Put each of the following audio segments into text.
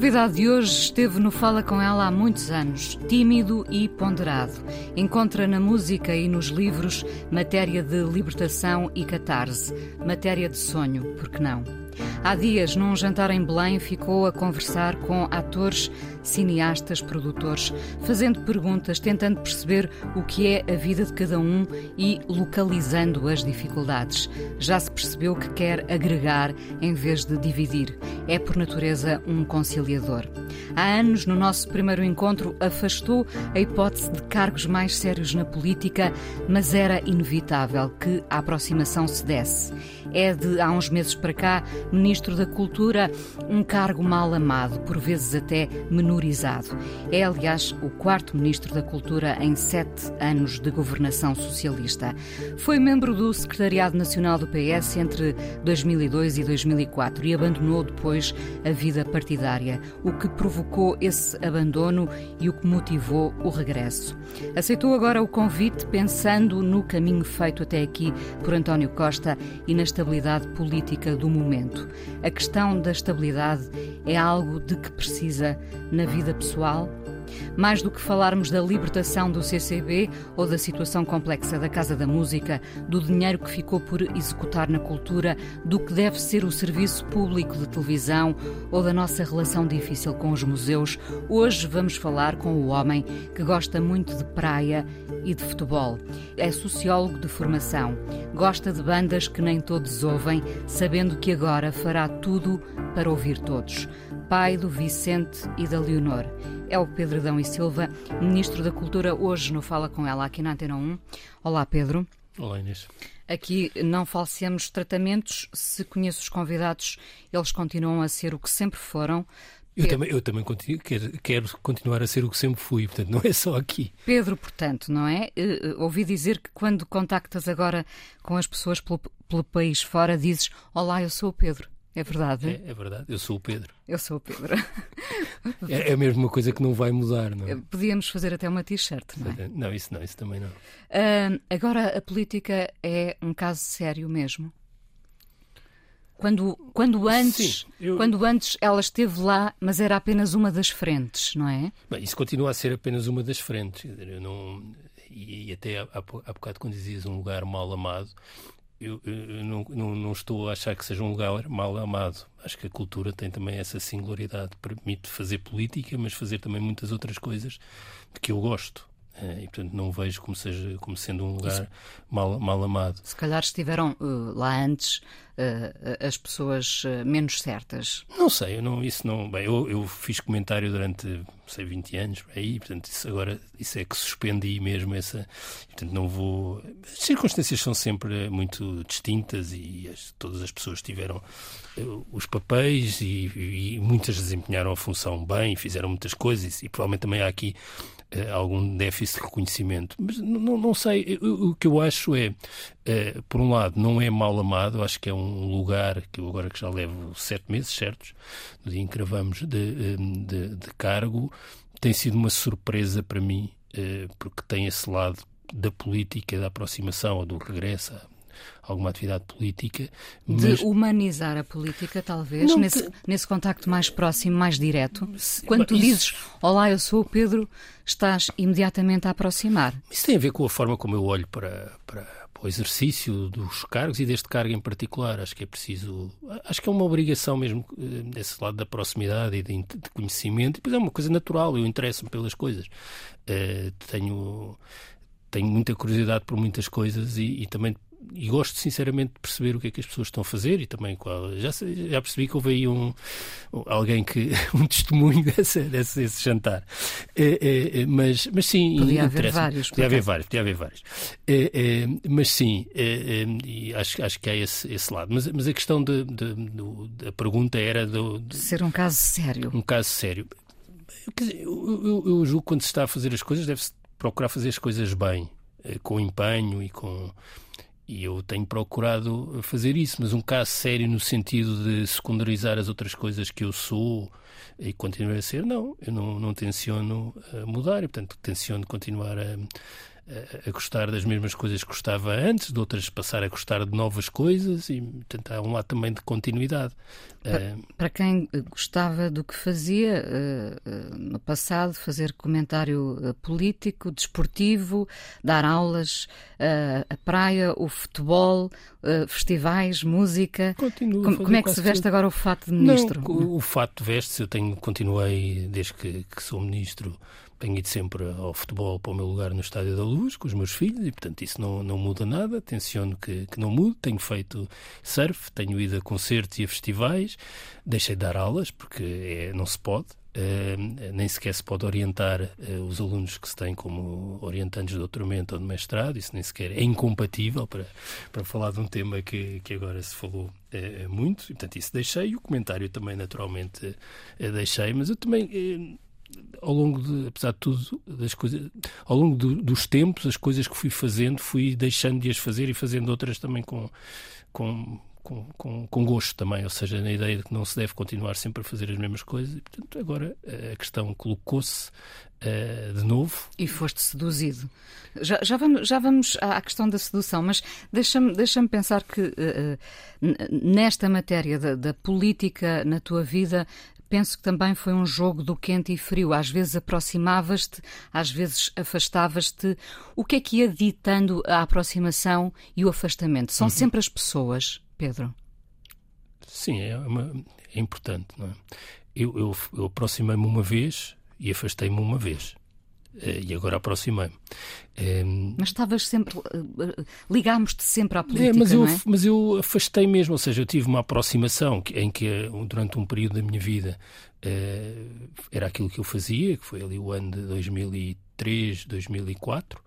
Convidado de hoje esteve no Fala Com Ela há muitos anos, tímido e ponderado. Encontra na música e nos livros matéria de libertação e catarse, matéria de sonho, por que não? Há dias, num jantar em Belém, ficou a conversar com atores, cineastas, produtores, fazendo perguntas, tentando perceber o que é a vida de cada um e localizando as dificuldades. Já se percebeu que quer agregar em vez de dividir. É, por natureza, um conciliador. Há anos, no nosso primeiro encontro, afastou a hipótese de cargos mais sérios na política, mas era inevitável que a aproximação se desse. É de há uns meses para cá Ministro da Cultura, um cargo mal amado, por vezes até É, aliás, o quarto Ministro da Cultura em sete anos de governação socialista. Foi membro do Secretariado Nacional do PS entre 2002 e 2004 e abandonou depois a vida partidária, o que provocou esse abandono e o que motivou o regresso. Aceitou agora o convite pensando no caminho feito até aqui por António Costa e na estabilidade política do momento. A questão da estabilidade é algo de que precisa na vida pessoal? Mais do que falarmos da libertação do CCB ou da situação complexa da Casa da Música, do dinheiro que ficou por executar na cultura, do que deve ser o serviço público de televisão ou da nossa relação difícil com os museus, hoje vamos falar com o homem que gosta muito de praia e de futebol. É sociólogo de formação, gosta de bandas que nem todos ouvem, sabendo que agora fará tudo para ouvir todos. Pai do Vicente e da Leonor é o Pedro Adão e Silva, Ministro da Cultura, hoje no Fala Com Ela aqui na Antena 1. Olá, Pedro. Olá, Inês. Aqui não falseamos tratamentos. Se conheço os convidados, eles continuam a ser o que sempre foram. Eu também, eu também continuo, quero, quero, continuar a ser o que sempre fui, portanto, não é só aqui. Pedro, portanto, não é? Uh, ouvi dizer que quando contactas agora com as pessoas pelo, pelo país fora, dizes: Olá, eu sou o Pedro. É verdade? É, é, verdade, eu sou o Pedro. Eu sou o Pedro. é, é mesmo uma coisa que não vai mudar, não é? Podíamos fazer até uma t-shirt, não é? Não, isso não, isso também não. Uh, agora, a política é um caso sério mesmo? Quando, quando, antes, Sim, eu... quando antes ela esteve lá, mas era apenas uma das frentes, não é? Bem, isso continua a ser apenas uma das frentes. Eu não, e, e até há, há bocado, quando dizias um lugar mal amado, eu, eu não, não, não, estou a achar que seja um lugar mal amado. Acho que a cultura tem também essa singularidade. Permite fazer política, mas fazer também muitas outras coisas de que eu gosto. Eh, e, portanto, não vejo como, seja, como sendo um lugar mal, mal amado. Se calhar estiveram uh, lá antes uh, as pessoas menos certas. Não sei, eu não, isso não. Bem, eu, eu fiz comentário durante, sei, 20 anos, aí, portanto, isso agora isso é que suspendi mesmo essa. Portanto, não vou. As circunstâncias são sempre muito distintas e as, todas as pessoas tiveram os papéis e, e, muitas desempenharam a função bem, fizeram muitas coisas e provavelmente também há aqui algum déficit de reconhecimento. Mas não, não sei, o, que eu acho é, uh, por um lado, não é mal amado, acho que é um lugar que eu agora que já levo sete meses certos, no dia em que gravamos de, eh, de, de cargo, tem sido uma surpresa para mim, porque tem esse lado da política, da aproximação ou do regresso alguma atividade política. Mas... De humanizar a política, talvez, nesse, te... nesse contacto mais próximo, mais direto. Quando tu dizes, olá, eu sou o Pedro, estás imediatamente a aproximar. Isso tem a ver com a forma como eu olho para, para, para o exercício dos cargos e deste cargo em particular. Acho que é preciso, acho que é uma obrigação mesmo eh, desse lado da proximidade e de, de conhecimento. E depois é uma coisa natural, eu interesso-me pelas coisas. Uh, tenho tenho muita curiosidade por muitas coisas e, e, também e gosto sinceramente de perceber o que é que as pessoas estão a fazer e também qual. Já, já percebi que houve aí um, alguém que. um testemunho desse, desse, desse jantar. É, é, mas, mas sim. Podia haver vários. Podia haver vários, podia haver vários. É, mas sim, acho, acho que há esse, esse lado. Mas, mas a questão de, de, de, da pergunta era do, de ser um caso sério. Um caso sério. Eu, eu, eu julgo que quando se está a fazer as coisas, deve-se procurar fazer as coisas bem, com empenho e com. E eu tenho procurado fazer isso, mas um caso sério no sentido de secundarizar as outras coisas que eu sou e continuar a ser, não. Eu não, não tenciono eh, mudar e, portanto, tenciono continuar a, a gostar das mesmas coisas que gostava antes, de outras passar a gostar de novas coisas e portanto, há um lado também de continuidade. Para, uh... para quem gostava do que fazia uh, no passado, fazer comentário político, desportivo, dar aulas, a praia, o futebol, festivais, música. Continuo como, é que se veste agora o fato de ministro? Não, o fato veste-se, eu tenho, continuei desde que, que sou ministro tenho ido sempre ao futebol para o meu lugar no Estádio da Luz com os meus filhos e, portanto, isso não, não muda nada. Tenciono que, que não mude. Tenho feito surf, tenho ido a concertos e a festivais. Deixei de dar aulas porque é, não se pode. Uh, nem sequer se pode orientar uh, os alunos que se têm como orientantes de doutoramento ou de mestrado, isso nem sequer é incompatível para, para falar de um tema que, que agora se falou uh, muito, e, portanto isso deixei, e o comentário também naturalmente deixei, mas eu também ao longo de, apesar de tudo, das coisas, ao longo do, dos tempos, as coisas que fui fazendo, fui deixando de as fazer e fazendo outras também com, com, com, com, com gosto também, ou seja, na ideia de que não se deve continuar sempre a fazer as mesmas coisas. E, portanto, agora a questão colocou-se uh, de novo. E foste seduzido. Já, já, vamos, já vamos à questão da sedução, mas deixa-me deixa pensar que uh, nesta matéria da, da política na tua vida penso que também foi um jogo do quente e frio. Às vezes aproximavas-te, às vezes afestavas-te. O que é que ia ditando a aproximação e o afastamento? São uhum. sempre as pessoas, Pedro? Sim, é, uma, é importante. Não é? Eu, eu, eu aproximei-me uma vez e afastei-me uma vez. Eh, e agora aproximei-me. Mas estavas sempre. Eh, ligámos-te sempre à política. É, mas, eu, é? mas eu afastei mesmo, ou seja, eu tive uma aproximação em que, durante um período da minha vida, eh, era aquilo que eu fazia, que foi ali o ano de 2003, 2004.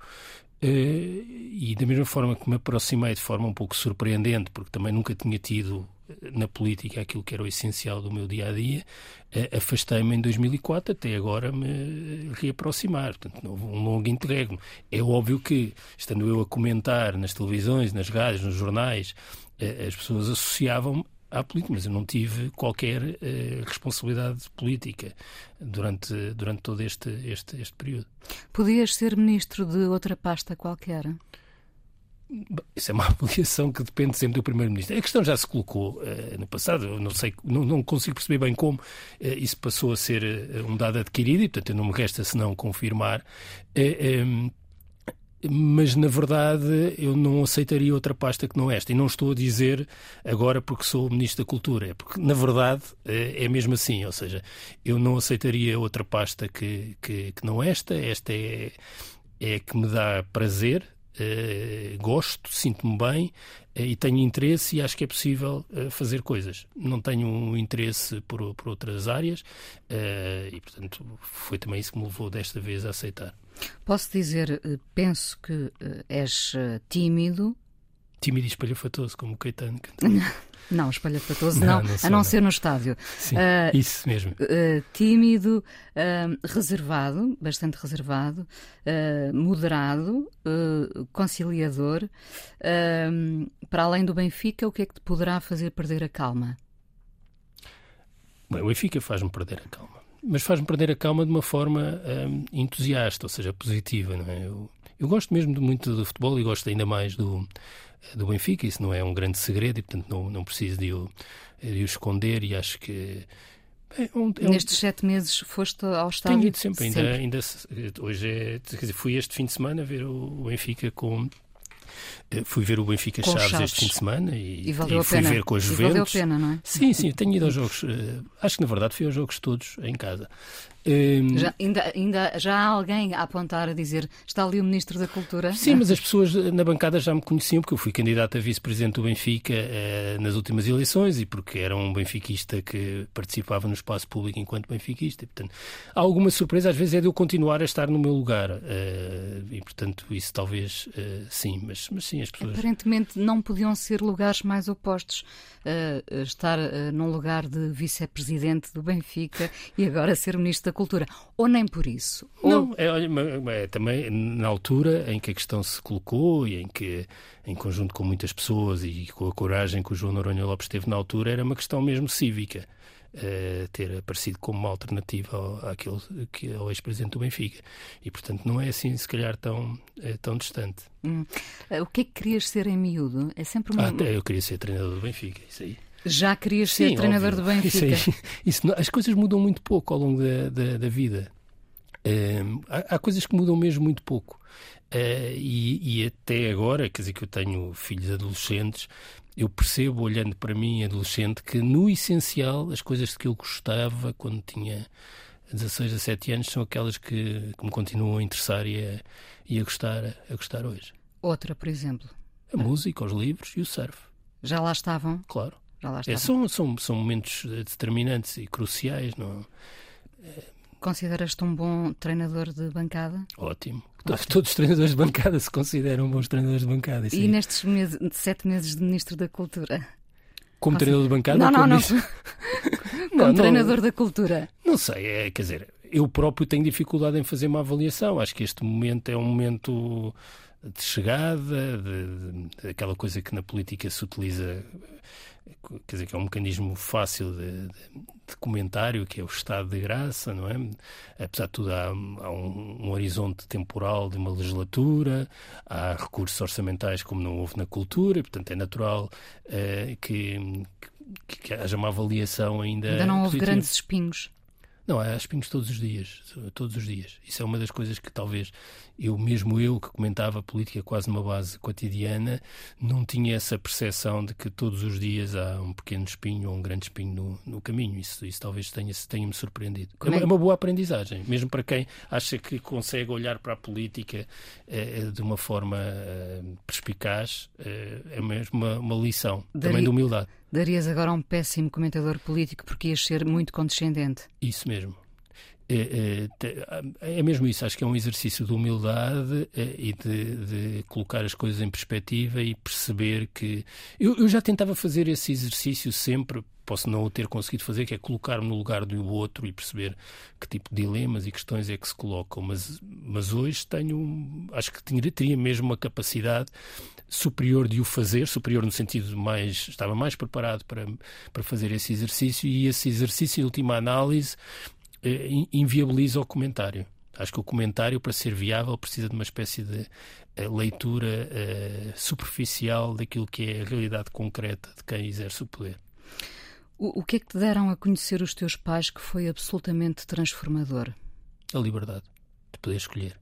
E da mesma forma que me aproximei de forma um pouco surpreendente, porque também nunca tinha tido na política aquilo que era o essencial do meu dia a dia, afastei-me em 2004 até agora me reaproximar. Portanto, houve um longo interregno. É óbvio que, estando eu a comentar nas televisões, nas rádios, nos jornais, as pessoas associavam à política, mas eu não tive qualquer uh, responsabilidade política durante, durante todo este, este, este período. Podias ser ministro de outra pasta qualquer? Isso é uma avaliação que depende sempre do Primeiro-Ministro. A questão já se colocou uh, no passado, não sei, não, não, consigo perceber bem como uh, isso passou a ser uh, um dado adquirido e, portanto, não me resta senão confirmar. Um, mas na verdade eu não aceitaria outra pasta que não esta. E não estou a dizer agora porque sou Ministro da Cultura, é porque na verdade é mesmo assim. Ou seja, eu não aceitaria outra pasta que, que, que não esta. Esta é, é que me dá prazer, Uh, gosto, sinto-me bem uh, e tenho interesse e acho que é possível uh, fazer coisas. Não tenho um interesse por, por outras áreas e, portanto, foi também isso que me levou desta vez a aceitar. Posso dizer, penso que és tímido. Tímido e espalhafatoso, como o Caetano Não, espalhafatoso não, não, não a não, não, ser no estádio. Sim, uh, isso mesmo. Uh, tímido, uh, reservado, bastante reservado, moderado, conciliador. para além do Benfica, o que é que te poderá fazer perder a calma? Bem, o Benfica faz-me perder a calma. Mas faz-me perder a calma de uma forma entusiasta, ou seja, positiva. Não é? eu, eu gosto mesmo muito do futebol e gosto ainda mais do, do Benfica, isso não é um grande segredo e, portanto, não, não preciso de o, de o esconder e acho que. É um, é um... Nestes sete meses foste ao estádio? Tenho ido sempre, sempre. Ainda, ainda hoje é, quer dizer, fui este fim de semana ver o, Benfica com fui ver o Benfica Chaves, Chaves, este fim de semana e, e, e fui ver com a Juventus. E valeu a pena, não é? Sim, sim, tenho ido aos jogos. Uh, acho que na verdade fui aos jogos todos em casa. Um... Já, ainda, ainda já há alguém a apontar a dizer está ali o Ministro da Cultura? Sim, mas as pessoas na bancada já me conheciam porque eu fui candidato a vice-presidente do Benfica uh, nas últimas eleições e porque era um benfiquista que participava no espaço público enquanto benfiquista. E, portanto, há alguma surpresa às vezes é de eu continuar a estar no meu lugar uh, e, portanto, isso talvez uh, sim, mas, mas sim, as pessoas... Aparentemente não podiam ser lugares mais opostos. estar num lugar de vice-presidente do Benfica e agora ser Ministro da Cultura. Ou nem por isso? Não, Ou... é, é, também na altura em que a questão se colocou e em que, em conjunto com muitas pessoas e com a coragem que o João Noronha Lopes teve na altura, era uma questão mesmo cívica. Uh, ter aparecido como uma alternativa ao, àquele que é o ex-presidente do Benfica. E, portanto, não é assim, se calhar, tão, é, tão distante. Hum. O que é que querias ser em miúdo? É sempre uma... Ah, eu queria ser treinador do Benfica, isso aí. Já querias ser Sim, treinador óbvio. do Benfica? Isso aí, isso, as coisas mudam muito pouco ao longo da, da, da vida. Um, há, há, coisas que mudam mesmo muito pouco. Uh, e, e, até agora, quer dizer que eu tenho filhos adolescentes, eu percebo, olhando para mim, adolescente, que no essencial as coisas de que eu gostava quando tinha 16, 17 anos são aquelas que, que me continuam a interessar e a, e a, gostar, a gostar hoje. Outra, por exemplo? A música, os livros e o surf. Já lá estavam? Claro. Já lá É, estavam. são, são, são momentos determinantes e cruciais. Não? Consideras-te um bom treinador de bancada? Ótimo. Ótimo. Todos os treinadores de bancada se consideram bons treinadores de bancada. E nestes meses, sete meses de Ministro da Cultura? Como treinador de bancada? Não, não, não. Ministro... como não, treinador não, da cultura? Não sei, é, quer dizer, eu próprio tenho dificuldade em fazer uma avaliação. Acho que este momento é um momento de chegada, de, de, aquela coisa que na política se utiliza quer dizer, que é um mecanismo fácil de, de, de, comentário, que é o estado de graça, não é? Apesar de tudo, há, há um, um, horizonte temporal de uma legislatura, há recursos orçamentais como não houve na cultura, e, portanto é natural uh, que, que, que, haja uma avaliação ainda. Ainda não houve positiva. grandes espinhos. Não, há espinhos todos os dias, todos os dias. Isso é uma das coisas que talvez eu, mesmo eu, que comentava política quase numa base cotidiana, não tinha essa percepção de que todos os dias há um pequeno espinho ou um grande espinho no, no caminho. Isso, isso talvez tenha-me tenha surpreendido. É, é, uma boa aprendizagem, mesmo para quem acha que consegue olhar para a política eh, de uma forma eh, perspicaz, eh, é mesmo uma, uma lição Daria... também de humildade. Darias agora um péssimo comentador político porque ias ser muito condescendente. Isso mesmo. É, é, é, mesmo isso, acho que é um exercício de humildade é, e de, de, colocar as coisas em perspectiva e perceber que. Eu, eu, já tentava fazer esse exercício sempre, posso não o ter conseguido fazer, que é colocar-me no lugar do outro e perceber que tipo de dilemas e questões é que se colocam. Mas, mas hoje tenho. Acho que teria, teria mesmo uma capacidade superior de o fazer, superior no sentido mais. estava mais preparado para, para fazer esse exercício e esse exercício, em última análise inviabiliza o comentário. Acho que o comentário, para ser viável, precisa de uma espécie de leitura uh, superficial daquilo que é a realidade concreta de quem exerce o poder. O, o que é que te deram a conhecer os teus pais que foi absolutamente transformador? A liberdade de poder escolher.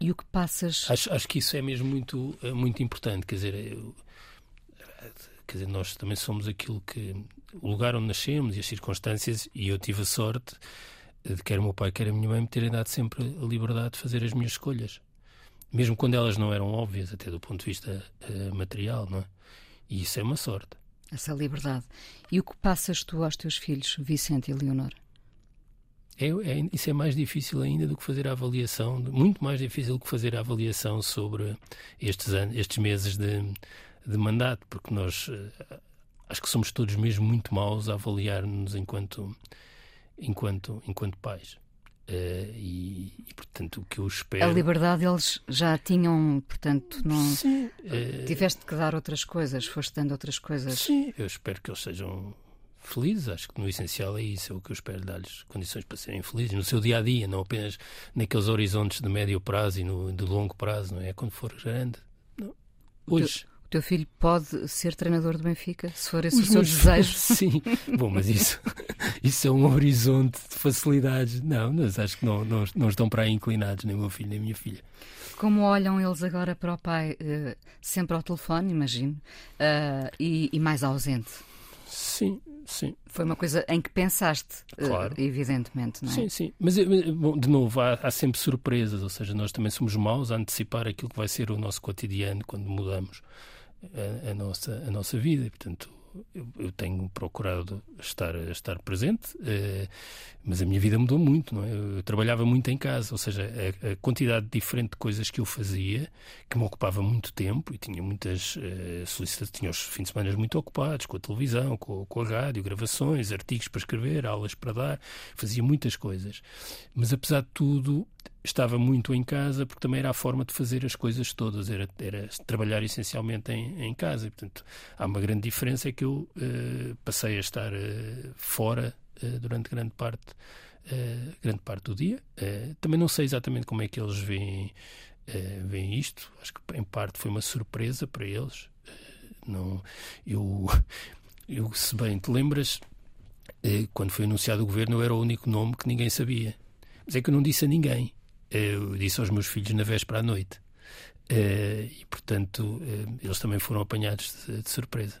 E o que passas. Acho, acho que isso é mesmo muito, muito importante. Quer dizer, eu, quer dizer, nós também somos aquilo que. o lugar onde nascemos e as circunstâncias, e eu tive a sorte de quer o meu pai, quer a minha mãe me terem dado sempre a liberdade de fazer as minhas escolhas. Mesmo quando elas não eram óbvias, até do ponto de vista uh, material, não é? E isso é uma sorte. Essa liberdade. E o que passas tu aos teus filhos, Vicente e Leonor? É, é, isso é mais difícil ainda do que fazer a avaliação, muito mais difícil do que fazer a avaliação sobre estes, anos, estes meses de, de mandato, porque nós uh, acho que somos todos mesmo muito maus a avaliar-nos enquanto enquanto, enquanto pais. Uh, e, e, portanto, o que eu espero. A liberdade eles já tinham, portanto, não. Sim. Uh... Tiveste que dar outras coisas, foste dando outras coisas. Sim, eu espero que eles sejam felizes. Acho que no essencial é isso, é o que eu espero dar-lhes condições para serem felizes no seu dia a dia, não apenas naqueles horizontes de médio prazo e no, de longo prazo, não é? Quando for grande. Não. Hoje. Teu filho pode ser treinador do Benfica, se for esse Os o seu desejo? Sim. Bom, mas isso, isso é um horizonte de facilidades. Não, mas acho que não, não, não estão para aí inclinados, nem o meu filho, nem a minha filha. Como olham eles agora para o pai, uh, sempre ao telefone, imagino, uh, e, e, mais ausente? Sim, sim. Foi uma coisa em que pensaste, uh, claro. evidentemente, não é? Sim, sim. Mas, bom, de novo, há, há, sempre surpresas, ou seja, nós também somos maus a antecipar aquilo que vai ser o nosso cotidiano quando mudamos a, a nossa, a nossa vida. Portanto, eu, eu, tenho procurado estar, estar presente, eh, mas a minha vida mudou muito, não é? Eu trabalhava muito em casa, ou seja, a, a, quantidade diferente de coisas que eu fazia, que me ocupava muito tempo e tinha muitas eh, solicitações, tinha os fins de semana muito ocupados com a televisão, com, com a rádio, gravações, artigos para escrever, aulas para dar, fazia muitas coisas. Mas apesar de tudo, estava muito em casa porque também era a forma de fazer as coisas todas, era, era trabalhar essencialmente em, em casa. E, portanto, há uma grande diferença é que eu uh, passei a estar uh, fora uh, durante grande parte, grande parte do dia. também não sei exatamente como é que eles veem, veem isto. Acho que em parte foi uma surpresa para eles. não, eu, eu, se bem te lembras, quando foi anunciado o governo, eu era o único nome que ninguém sabia. Mas é que eu não disse a ninguém eu disse aos meus filhos na véspera à noite. Uh, e, portanto, uh, eles também foram apanhados de surpresa.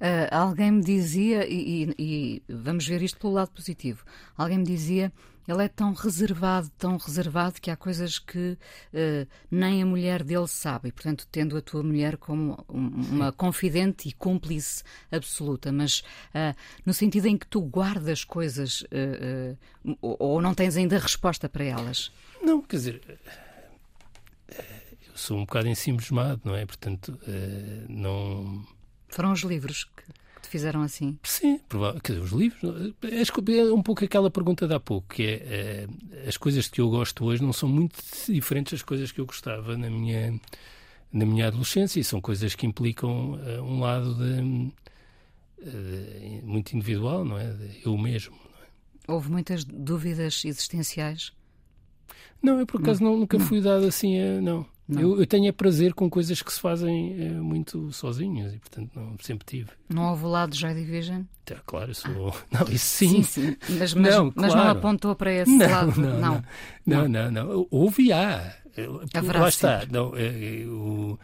Uh, alguém me dizia, e, e, e, vamos ver isto pelo lado positivo, alguém me dizia, ele é tão reservado, tão reservado, que há coisas que uh, nem a mulher dele sabe, e portanto, tendo a tua mulher como uma confidente e cúmplice absoluta, mas uh, no sentido em que tu guardas coisas ou, ou não tens ainda resposta para elas? Não, quer dizer eu sou um bocado ensimismado, não é? Portanto, não foram os livros que, que te fizeram assim? Sim, quer dizer, os livros. É um pouco aquela pergunta de há pouco, que é, é as coisas que eu gosto hoje não são muito diferentes das coisas que eu gostava na minha, na minha adolescência e são coisas que implicam uh, um lado de, uh, muito individual, não é? De eu mesmo. É? Houve muitas dúvidas existenciais? Não, eu por acaso não. nunca fui dado assim a. Não. Eu, eu, tenho é prazer com coisas que se fazem é, muito sozinhas e, portanto, não, sempre tive. Não houve o lado de Joy Division? É, claro, sou. Ah. Não, isso sim. sim, sim. Mas, mas, não, mas claro. não apontou para esse não, lado? Não não. não, não, não. Houve há. Haverá Lá está. Não, eu,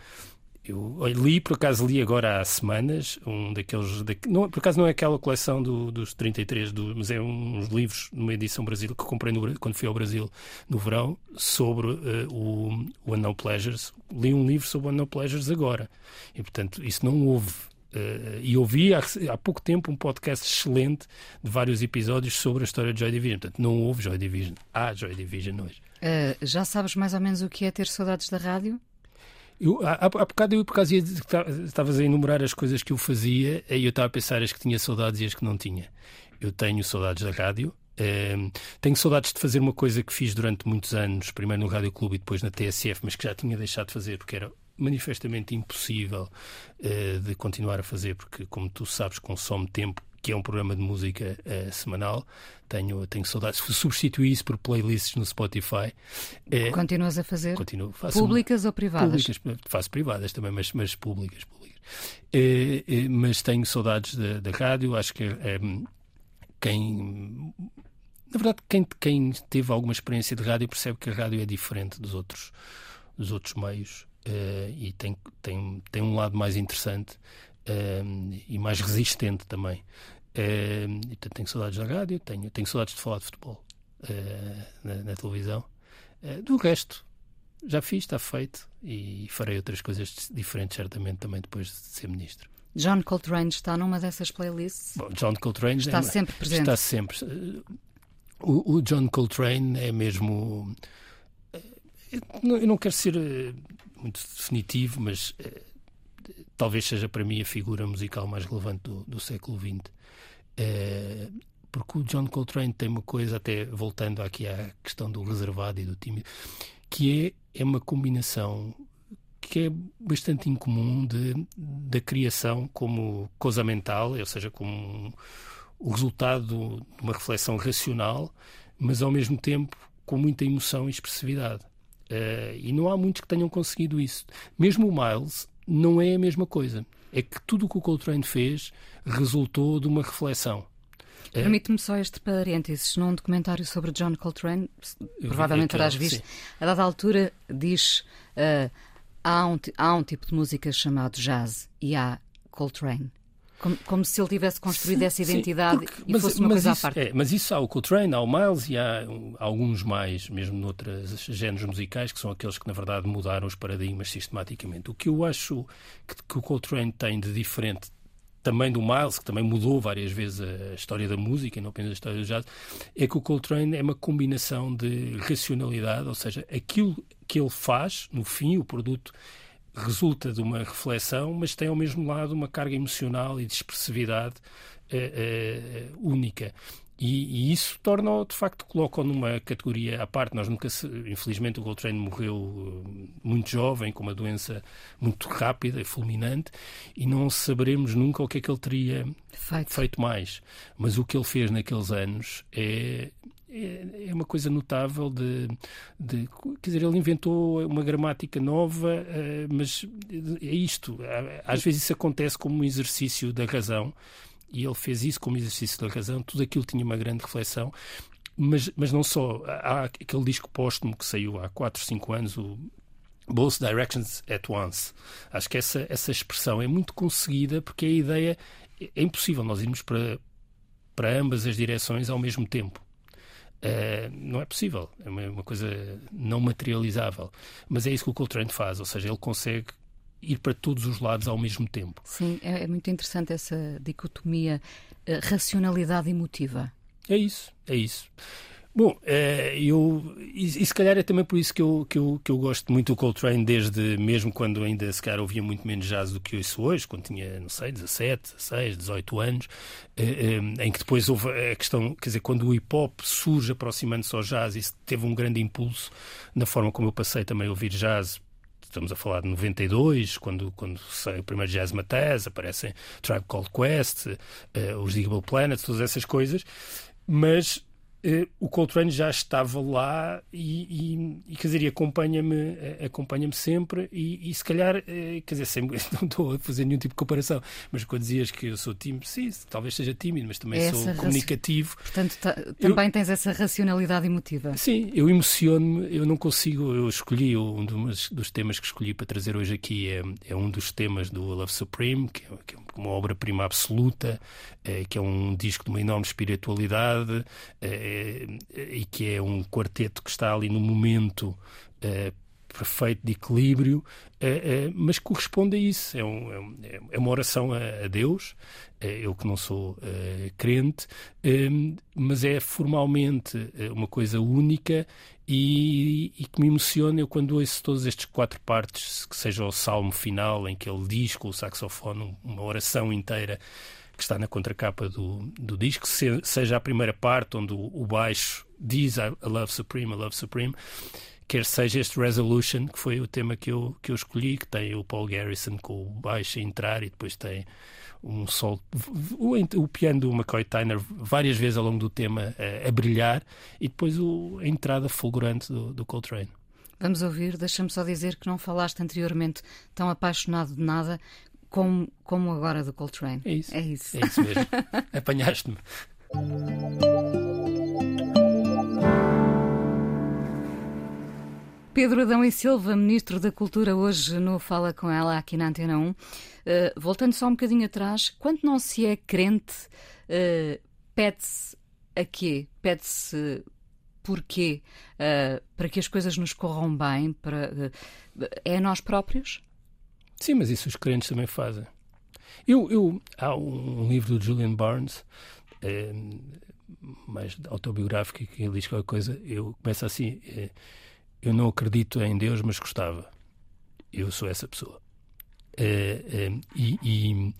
eu li, por acaso li agora há semanas, um daqueles. Da, não, por acaso não é aquela coleção do, dos 33, do, mas é uns livros numa edição Brasil que comprei no, quando fui ao Brasil no verão sobre uh, o, o Unknown Pleasures. Li um livro sobre o Unknown Pleasures agora. E portanto, isso não houve. Uh, e ouvi há, há, pouco tempo um podcast excelente de vários episódios sobre a história de Joy Division. Portanto, não houve Joy Division. Há Joy Division hoje. Uh, já sabes mais ou menos o que é ter saudades da rádio? Eu, há, há bocado eu, por causa de estavas a enumerar as coisas que eu fazia, e eu estava a pensar as que tinha saudades e as que não tinha. Eu tenho saudades da rádio, ehm, tenho saudades de fazer uma coisa que fiz durante muitos anos, primeiro no Rádio Clube e depois na TSF, mas que já tinha deixado de fazer porque era manifestamente impossível uh, de continuar a fazer, porque, como tu sabes, consome tempo que é um programa de música uh, semanal. Tenho, tenho saudades. Substituí isso por playlists no Spotify. Uh, Continuas a fazer? Continuo. Faço públicas ou privadas? Públicas, faço privadas também, mas, mas públicas. públicas. Uh, mas tenho saudades da, da rádio. Acho que quem. Na verdade, quem, quem teve alguma experiência de rádio percebe que a rádio é diferente dos outros, dos outros meios. e tem, tem, tem um lado mais interessante e mais resistente também. Uh, portanto, tenho saudades da rádio, tenho, tenho saudades de falar de futebol uh, na, na, televisão. Uh, do resto, já fiz, está feito e farei outras coisas diferentes, certamente, também depois de ser ministro. John Coltrane está numa dessas playlists? Bom, John Coltrane está é, sempre presente. Está sempre. O, o, John Coltrane é mesmo. Eu não quero ser muito definitivo, mas talvez seja para mim a figura musical mais relevante do, do século XX. É, porque o John Coltrane tem uma coisa, até voltando aqui à questão do reservado e do tímido, que é, é uma combinação que é bastante incomum de, da criação como coisa mental, ou seja, como o resultado de uma reflexão racional, mas ao mesmo tempo com muita emoção e expressividade. Uh, e não há muitos que tenham conseguido isso. Mesmo o Miles não é a mesma coisa. É que tudo o que o Coltrane fez resultou de uma reflexão. É. Permite-me só este parênteses. Num documentário sobre John Coltrane, provavelmente terás visto, sim. a dada altura diz uh, há, um, há um tipo de música chamado jazz e há Coltrane. Como, como, se ele tivesse construído sim, essa identidade sim, porque, e mas, fosse uma coisa isso, à parte. É, mas isso há o Coltrane, há o Miles e há alguns mais, mesmo noutros géneros musicais, que são aqueles que, na verdade, mudaram os paradigmas sistematicamente. O que eu acho que, que o Coltrane tem de diferente também do Miles, que também mudou várias vezes a história da música, não apenas a história do jazz, é que o Coltrane é uma combinação de racionalidade, ou seja, aquilo que ele faz, no fim, o produto resulta de uma reflexão, mas tem ao mesmo lado uma carga emocional e de expressividade uh, uh, única. E, e, isso torna-o, de facto, coloca-o numa categoria à parte. Nós nunca, infelizmente, o Coltrane morreu eh, muito jovem, com uma doença muito rápida e fulminante, e não saberemos nunca o que é que ele teria feito, feito mais. Mas o que ele fez naqueles anos é, é, é uma coisa notável de, de, quer dizer ele inventou uma gramática nova uh, mas é isto. Às vezes isso acontece como um exercício da razão e ele fez isso como exercício da razão tudo aquilo tinha uma grande reflexão mas, mas não só. Há aquele disco póstumo que saiu há 4, 5 anos o Both Directions at Once. Acho que essa, essa expressão é muito conseguida porque a ideia é impossível nós irmos para para ambas as direções ao mesmo tempo Uh, não é possível, é uma, uma, coisa não materializável. Mas é isso que o Coltrane faz, ou seja, ele consegue ir para todos os lados ao mesmo tempo. Sim, é, é muito interessante essa dicotomia uh, racionalidade emotiva. É isso, é isso. Bom, eh, eu, e, se calhar é também por isso que eu, que, eu, que eu gosto muito do Coltrane, desde mesmo quando ainda se calhar ouvia muito menos jazz do que ouço hoje, quando tinha, não sei, 17, 16, 18 anos, eh, eh, em que depois houve a questão, quer dizer, quando o hip hop surge aproximando-se ao jazz, isso teve um grande impulso na forma como eu passei também a ouvir jazz. Estamos a falar de 92, quando, quando sai o primeiro Jazz Mataz, aparecem Tribe Called Quest, os Digable Planets, todas essas coisas, mas o Coltrane já estava lá e, e, e quer dizer, acompanha-me eh, acompanha sempre e, e, se calhar, uh, quer dizer, sempre, não estou a fazer nenhum tipo de comparação, mas quando dizias que eu sou tímido, sim, talvez seja tímido, mas também essa sou comunicativo. Portanto, também eu, tens essa racionalidade emotiva. Sim, eu emociono-me, eu não consigo, eu escolhi, um dos, dos, temas que escolhi para trazer hoje aqui é, é um dos temas do Love Supreme, que é, que é uma obra-prima absoluta, é, que é um disco de uma enorme espiritualidade, eh, e que é um quarteto que está ali no momento eh, perfeito de equilíbrio, eh, mas corresponde a isso. É, um, é, é uma oração a, Deus, eu que não sou crente, mas é formalmente uma coisa única e, e, que me emociona. Eu quando ouço todos estes quatro partes, que seja o salmo final em que ele diz com o saxofone uma oração inteira que está na contracapa do, do disco, se, seja a primeira parte onde o, o baixo diz I Love Supreme, I Love Supreme, quer seja este Resolution, que foi o tema que eu, que eu escolhi, que tem o Paul Garrison com o baixo a entrar e depois tem um sol, o, o piano do McCoy Tyner várias vezes ao longo do tema a, a brilhar e depois o, a entrada fulgurante do, do Coltrane. Vamos ouvir, deixa-me só dizer que não falaste anteriormente tão apaixonado de nada como, como agora do Coltrane. É isso. É isso, é isso mesmo. Apanhaste-me. Pedro Adão e Silva, Ministro da Cultura, hoje no Fala Com Ela aqui na Antena 1. Uh, eh, voltando só um bocadinho atrás, quando não se é crente, uh, pede-se a quê? Pede-se porquê? Uh, para que as coisas nos corram bem? Para, é a nós próprios? Sim, mas isso os crentes também fazem. Eu, eu, há um livro do Julian Barnes, é, mais autobiográfico, que ele diz qualquer coisa. Eu começo assim: é, Eu não acredito em Deus, mas gostava. Eu sou essa pessoa. É, e, e,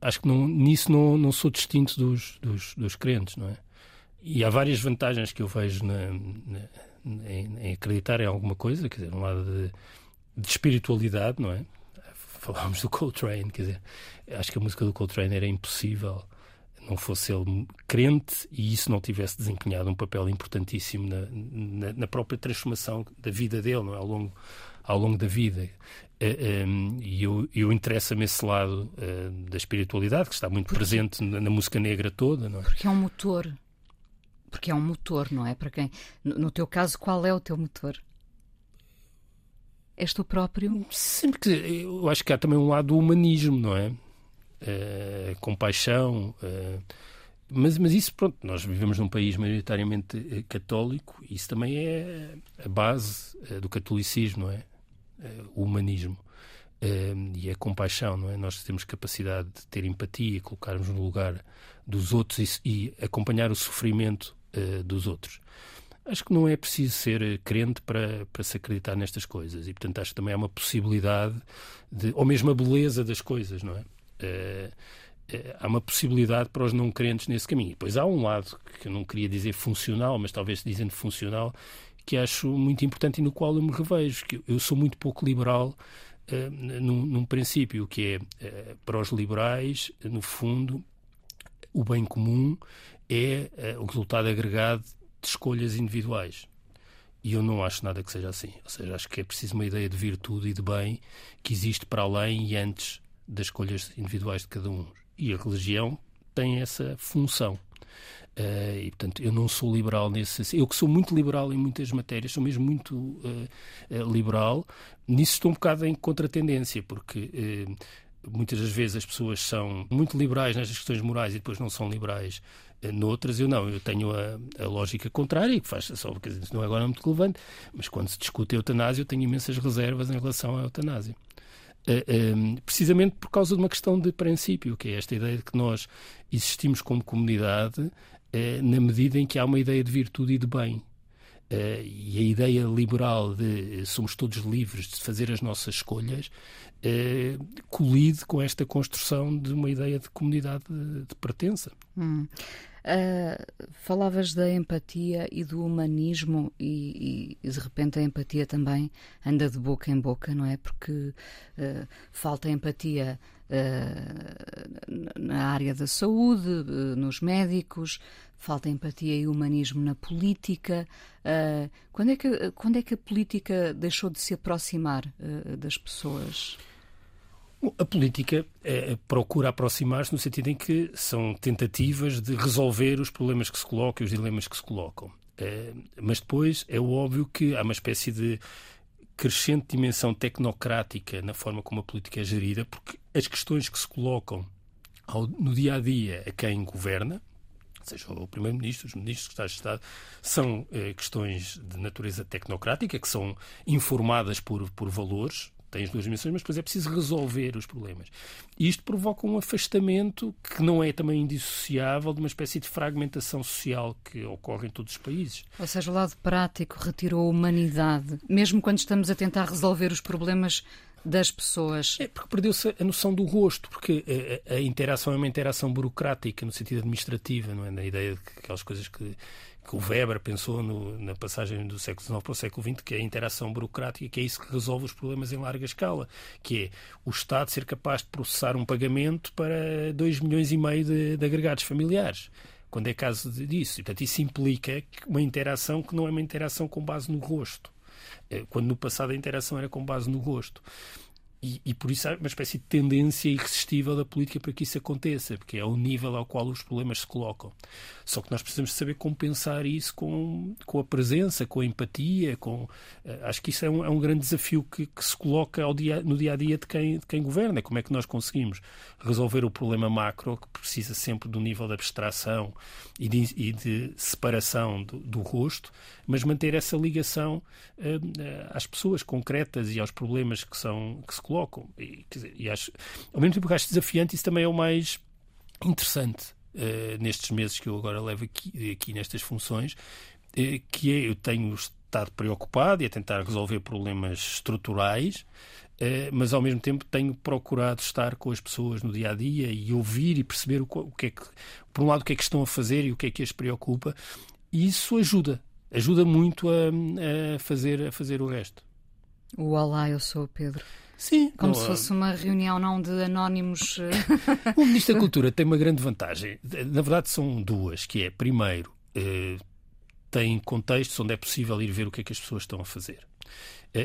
acho que não, nisso não, não sou distinto dos, dos, dos, crentes, não é? E há várias vantagens que eu vejo na, na, em, em, acreditar em alguma coisa, quer dizer, um lado de de espiritualidade, não é? Falámos do Coltrane, quer dizer, acho que a música do Coltrane era impossível não fosse ele crente e isso não tivesse desempenhado um papel importantíssimo na, na, na própria transformação da vida dele, não é? Ao longo ao longo da vida. Uh, e eu, eu interessa-me esse lado da espiritualidade, que está muito Porque... presente na, na, música negra toda. Não é? Porque é um motor. Porque é um motor, não é? Para quem. No, no teu caso, qual é o teu motor? És tu próprio? Sempre que. Eu acho que há também um lado do humanismo, não é? Uh, compaixão. Uh, mas, mas isso, pronto, nós vivemos num país maioritariamente uh, católico e isso também é a base do catolicismo, não é? o humanismo. e a compaixão, não é? Nós temos capacidade de ter empatia, colocarmos no lugar dos outros e, e acompanhar o sofrimento dos outros acho que não é preciso ser crente para, para se acreditar nestas coisas. E, portanto, acho que também há uma possibilidade, de, ou mesmo a beleza das coisas, não é? Uh, há uma possibilidade para os não crentes nesse caminho. Depois há um lado que eu não queria dizer funcional, mas talvez dizendo funcional, que acho muito importante e no qual eu me revejo, que eu sou muito pouco liberal uh, num, num, princípio, que é, para os liberais, no fundo, o bem comum é o resultado agregado de escolhas individuais. E eu não acho nada que seja assim. Ou seja, acho que é preciso uma ideia de virtude e de bem que existe para além e antes das escolhas individuais de cada um. E a religião tem essa função. Uh, e, portanto, eu não sou liberal nesse. Eu que sou muito liberal em muitas matérias, sou mesmo muito uh, uh, liberal, nisso estou um bocado em contratendência, porque muitas das vezes as pessoas são muito liberais nestas questões morais e depois não são liberais Noutras eu não, eu tenho a, a lógica contrária, que faz só porque não é agora muito relevante, mas quando se discute a eutanásia eu tenho imensas reservas em relação à eutanásia. Uh, eh, um, eh, precisamente por causa de uma questão de princípio, que é esta ideia de que nós existimos como comunidade uh, na medida em que há uma ideia de virtude e de bem. Uh, e a ideia liberal de somos todos livres de fazer as nossas escolhas colide com esta construção de uma ideia de comunidade de, de pertença. Hum. Uh, falavas da empatia e do humanismo e, e, de repente a empatia também anda de boca em boca, não é? Porque uh, falta empatia uh, na área da saúde, nos médicos, falta empatia e humanismo na política. quando, é que, quando é que a política deixou de se aproximar das pessoas? A política é, procura aproximar-se no sentido em que são tentativas de resolver os problemas que se colocam e os dilemas que se colocam. É, mas depois é óbvio que há uma espécie de crescente dimensão tecnocrática na forma como a política é gerida, porque as questões que se colocam ao, no dia a dia a quem governa, seja o Primeiro-Ministro, os Ministros, Secretários de Estado, são eh, questões de natureza tecnocrática, que são informadas por, por valores, tem as duas dimensões, mas depois é preciso resolver os problemas. E isto provoca um afastamento que não é também indissociável de uma espécie de fragmentação social que ocorre em todos os países. Ou seja, o lado prático retirou a humanidade, mesmo quando estamos a tentar resolver os problemas das pessoas. É porque perdeu-se a noção do rosto, porque a, a, interação é uma interação burocrática no sentido administrativo, não é? Na ideia de que aquelas coisas que que o Weber pensou no, na passagem do século XIX para o século XX, que é a interação burocrática, que é isso que resolve os problemas em larga escala, que é o Estado ser capaz de processar um pagamento para 2 milhões e meio de, de agregados familiares quando é caso disso. E, portanto, isso implica uma interação que não é uma interação com base no rosto. Eh, quando no passado a interação era com base no rosto. E, e, por isso há uma espécie de tendência irresistível da política para que isso aconteça, porque é o nível ao qual os problemas se colocam. Só que nós precisamos saber compensar isso com, com a presença, com a empatia, com uh, acho que isso é um, é um grande desafio que, que, se coloca dia, no dia a dia de quem, de quem governa. Como é que nós conseguimos resolver o problema macro, que precisa sempre do nível de abstração e de, e de separação do, do, rosto, mas manter essa ligação uh, às pessoas concretas e aos problemas que, são, que se colocam colocam. E, dizer, e acho, ao mesmo tempo que acho desafiante, isso também é o mais interessante uh, nestes meses que eu agora levo aqui, aqui nestas funções, uh, que é eu tenho estado preocupado e a tentar resolver problemas estruturais, uh, mas ao mesmo tempo tenho procurado estar com as pessoas no dia a dia e ouvir e perceber o, o que é que, por um lado, o que é que estão a fazer e o que é que as preocupa, e isso ajuda, ajuda muito a, a fazer, a fazer o resto. O Olá, eu sou o Pedro. Sim. Como não, se fosse uma reunião não de anónimos. Eh. o Ministro da Cultura tem uma grande vantagem. Na verdade, são duas, que é, primeiro, eh, tem contextos onde é possível ir ver o que é que as pessoas estão a fazer.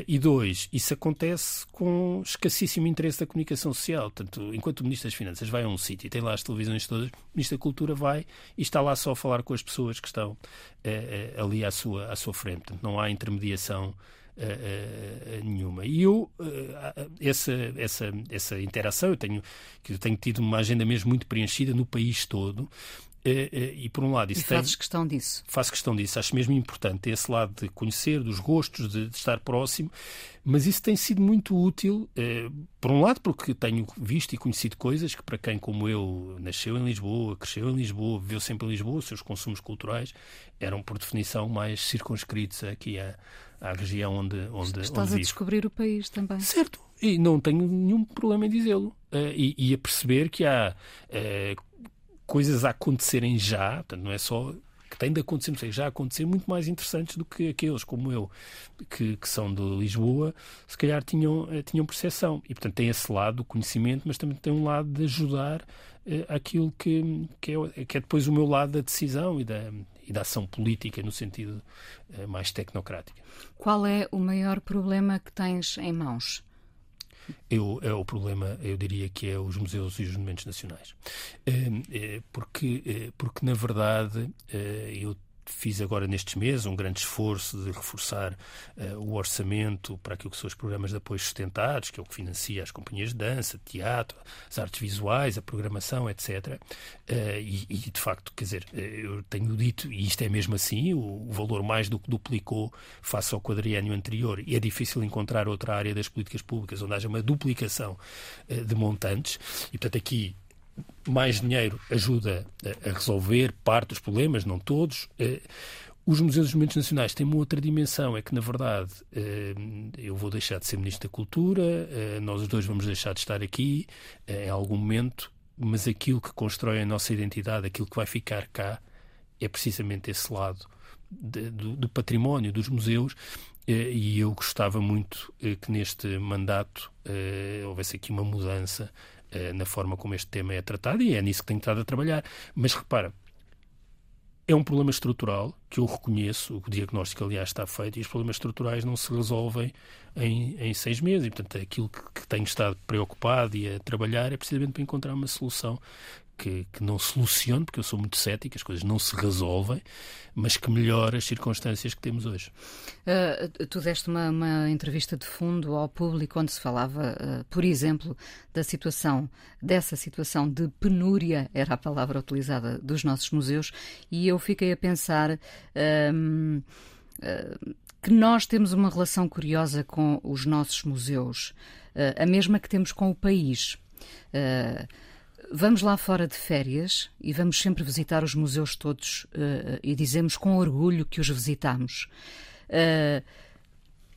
E dois, isso acontece com escassíssimo interesse da comunicação social. Portanto, enquanto o Ministro das Finanças vai a um sítio e tem lá as televisões todas, o Ministro da Cultura vai e está lá só a falar com as pessoas que estão ali à sua, à sua frente. Portanto, não há intermediação uh, nenhuma. E eu, essa, essa, essa interação, eu tenho, eu tenho tido uma agenda mesmo muito preenchida no país todo. E por um lado, isso e fazes tem, questão disso? Faço questão disso. Acho mesmo importante esse lado de conhecer, dos gostos, de, de estar próximo. Mas isso tem sido muito útil, por um lado, porque tenho visto e conhecido coisas que, para quem, como eu, nasceu em Lisboa, cresceu em Lisboa, viveu sempre em Lisboa, os seus consumos culturais eram, por definição, mais circunscritos aqui a, à região onde, onde Estás onde a descobrir o país também. Certo, e não tenho nenhum problema em dizê-lo. Uh, e, e, a perceber que há uh, coisas a acontecerem já, portanto, não é só que têm de acontecer, não sei, já acontecer muito mais interessantes do que aqueles como eu, que, que são de Lisboa, se calhar tinham, uh, tinham percepção. E, portanto, tem esse lado do conhecimento, mas também tem um lado de ajudar aquilo que, que é, que, é, depois o meu lado da decisão e da, e da ação política no sentido uh, mais tecnocrático. Qual é o maior problema que tens em mãos? Eu, é o problema, eu diria que é os museus e os monumentos nacionais. Uh, porque, porque, na verdade, eu fiz agora nestes meses um grande esforço de reforçar uh, o orçamento para aquilo que são os programas de apoio sustentados, que é o que financia as companhias de dança, teatro, as artes visuais, a programação, etc. Uh, e, e, de facto, quer dizer, eh, eu tenho dito, e isto é mesmo assim, o, o valor mais do que duplicou face ao quadriênio anterior, e é difícil encontrar outra área das políticas públicas onde haja uma duplicação uh, de montantes, e portanto aqui mais dinheiro ajuda a, resolver parte dos problemas, não todos. Eh, os museus dos monumentos nacionais têm uma outra dimensão, é que, na verdade, eh, eu vou deixar de ser Ministro da Cultura, eh, nós os dois vamos deixar de estar aqui em algum momento, mas aquilo que constrói a nossa identidade, aquilo que vai ficar cá, é precisamente esse lado do, do, património dos museus. E eu gostava muito que neste mandato houvesse aqui uma mudança na forma como este tema é tratado e é nisso que tenho estado a trabalhar. Mas repara, é um problema estrutural que eu reconheço, o diagnóstico, aliás, está feito, e os problemas estruturais não se resolvem em, em seis meses. E, portanto, aquilo que, que tenho estado preocupado e a trabalhar é precisamente para encontrar uma solução que, que, não solucione, porque eu sou muito cético, as coisas não se resolvem, mas que melhore as circunstâncias que temos hoje. Uh, tu deste uma, uma, entrevista de fundo ao público onde se falava, uh, por exemplo, da situação, dessa situação de penúria, era a palavra utilizada, dos nossos museus, e eu fiquei a pensar. Uh, que nós temos uma relação curiosa com os nossos museus, a mesma que temos com o país. Uh, Vamos lá fora de férias e vamos sempre visitar os museus todos uh, e dizemos com orgulho que os visitamos. Uh,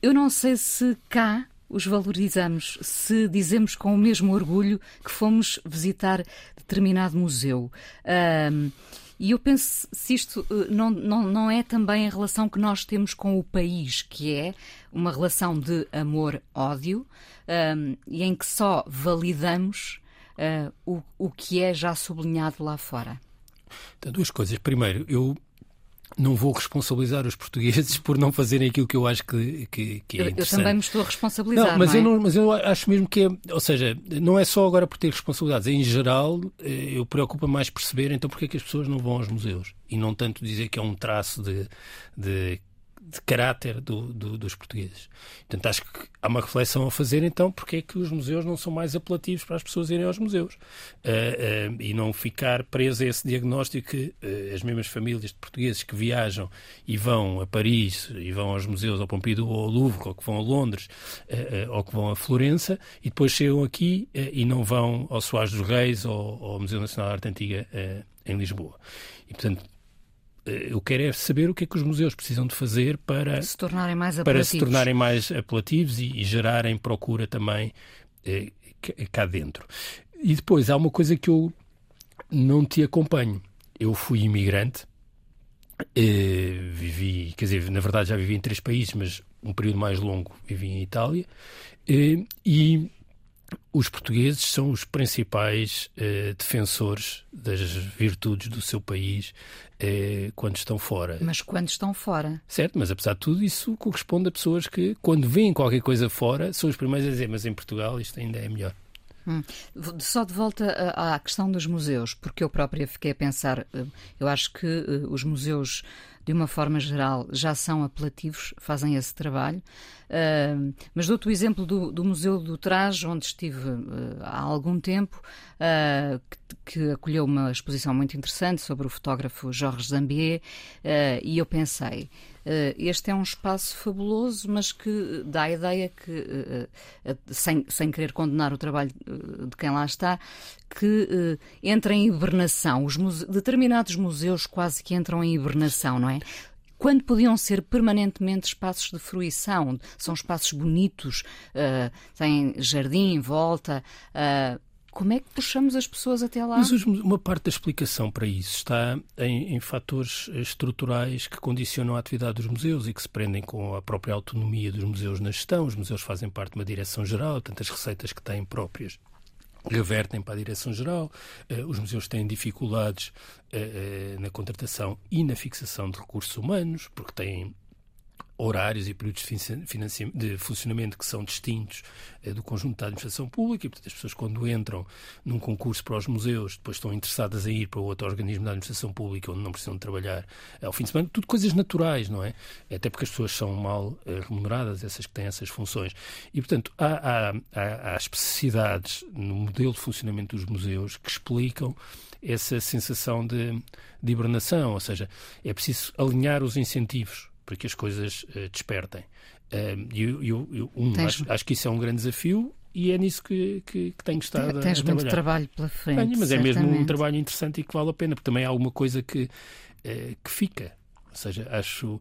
eu não sei se cá os valorizamos, se dizemos com o mesmo orgulho que fomos visitar determinado museu. Uh, e eu penso se isto não, não, não é também a relação que nós temos com o país, que é uma relação de amor-ódio, e em que só validamos uh, o, o que é já sublinhado lá fora? Então, duas coisas. Primeiro, eu não vou responsabilizar os portugueses por não fazerem aquilo que eu acho que, que, que é eu, eu, também me estou a responsabilizar. Não, mas, não é? eu não, mas eu acho mesmo que é. Ou seja, não é só agora por ter responsabilidades. Em geral, eh, eu preocupo mais perceber então porque é que as pessoas não vão aos museus. E não tanto dizer que é um traço de, de de caráter do, do, dos portugueses. Portanto, acho que há uma reflexão a fazer, então, porque é que os museus não são mais apelativos para as pessoas irem aos museus uh, uh, e não ficar preso a esse diagnóstico que uh, as mesmas famílias de portugueses que viajam e vão a Paris e vão aos museus ao Pompidou ou ao Louvre ou que vão a Londres ou que vão a Florença e depois chegam aqui e não vão ao Soares dos Reis ou ao Museu Nacional de Arte Antiga em Lisboa. E, portanto, eu quero é saber o que é que os museus precisam de fazer para se tornarem mais apelativos, para se tornarem mais apelativos e, e gerarem procura também eh, cá dentro. E depois há uma coisa que eu não te acompanho. Eu fui imigrante, eh, vivi, quer dizer, na verdade já vivi em três países, mas um período mais longo vivi em Itália, eh, e os portugueses são os principais eh, defensores das virtudes do seu país eh, quando estão fora. Mas quando estão fora. Certo, mas apesar de tudo, isso corresponde a pessoas que, quando veem qualquer coisa fora, são os primeiros a dizer: Mas em Portugal isto ainda é melhor. Hum. Só de volta à questão dos museus, porque eu própria fiquei a pensar, eh, eu acho que eh, os museus, de uma forma geral, já são apelativos, fazem esse trabalho. Uh, mas dou-te o exemplo do, do, Museu do Traje, onde estive uh, há algum tempo, uh, que, que, acolheu uma exposição muito interessante sobre o fotógrafo Jorge Zambier, e eu pensei. Este é um espaço fabuloso, mas que dá a ideia que, sem, sem querer condenar o trabalho de quem lá está, que entra em hibernação. Os muse determinados museus quase que entram em hibernação, não é? quando podiam ser permanentemente espaços de fruição. São espaços bonitos, uh, têm jardim em volta. Uh, como é que puxamos as pessoas até lá? Mas uma parte da explicação para isso está em, em, fatores estruturais que condicionam a atividade dos museus e que se prendem com a própria autonomia dos museus na gestão. Os museus fazem parte de uma direção-geral, tantas receitas que têm próprias revertem para a Direção-Geral. Uh, os museus têm dificuldades uh, na contratação e na fixação de recursos humanos, porque têm horários e períodos de funcionamento que são distintos eh, do conjunto da administração pública e, portanto, as pessoas quando entram num concurso para os museus depois estão interessadas em ir para outro organismo da administração pública onde não precisam trabalhar ao fim de semana, tudo coisas naturais, não é? Até porque as pessoas são mal eh, remuneradas, essas que têm essas funções. E, portanto, há, há, há, há especificidades no modelo de funcionamento dos museus que explicam essa sensação de, de hibernação, ou seja, é preciso alinhar os incentivos para que as coisas uh, despertem. Uh, eu, eu, um, acho, acho, que isso é um grande desafio e é nisso que, que, que tenho estado Tens a, a muito trabalho pela frente. Tenho, mas certamente. é mesmo um trabalho interessante e que vale a pena, porque também há alguma coisa que, uh, que fica. Ou seja, acho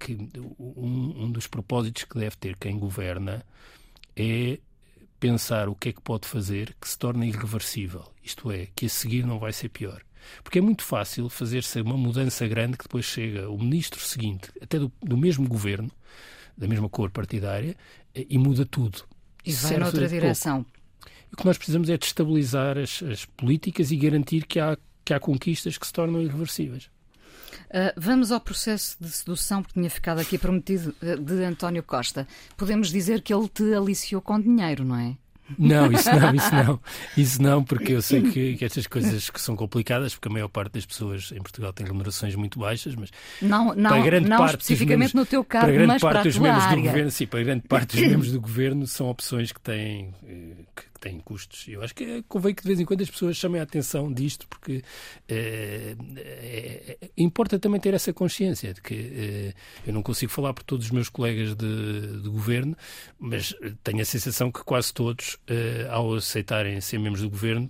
que um, um dos propósitos que deve ter quem governa é pensar o que é que pode fazer que se torne irreversível. Isto é, que a seguir não vai ser pior. Porque é muito fácil fazer-se uma mudança grande que depois chega o ministro seguinte, até do, do mesmo governo, da mesma cor partidária, e muda tudo. E vai noutra direção. E o que nós precisamos é destabilizar as, as políticas e garantir que há, que há conquistas que se tornam irreversíveis. Uh, vamos ao processo de sedução, porque tinha ficado aqui prometido, de António Costa. Podemos dizer que ele te aliciou com dinheiro, não é? Não, isso não, isso não. Isso não, porque eu sei que, que estas coisas que são complicadas, porque a maior parte das pessoas em Portugal tem remunerações muito baixas, mas não, não, para grande não parte especificamente membros, no teu caso, para grande mas parte para dos membros área. do governo, sim, para grande parte dos membros do governo são opções que têm eh, que têm custos. Eu acho que convém que de vez em quando as pessoas chamem a atenção disto, porque é, é, importa também ter essa consciência de que é, eu não consigo falar por todos os meus colegas de, de governo, mas tenho a sensação que quase todos, ao aceitarem ser membros do governo,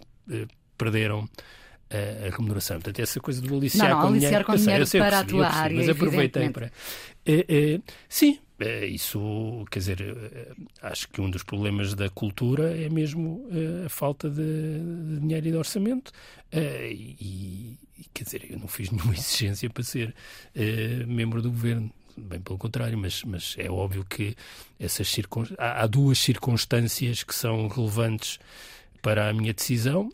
perderam a, remuneração. Portanto, essa coisa do aliciar não, não, com aliciar dinheiro, com dinheiro sei, para percebi, a tua área, mas aproveitei para... Sim, isso, quer dizer, é, acho que um dos problemas da cultura é mesmo é, a falta de, dinheiro e de orçamento. É, e, quer dizer, eu não fiz nenhuma exigência para ser é, membro do governo bem pelo contrário, mas, mas é óbvio que essas circun... há, há, duas circunstâncias que são relevantes para a minha decisão.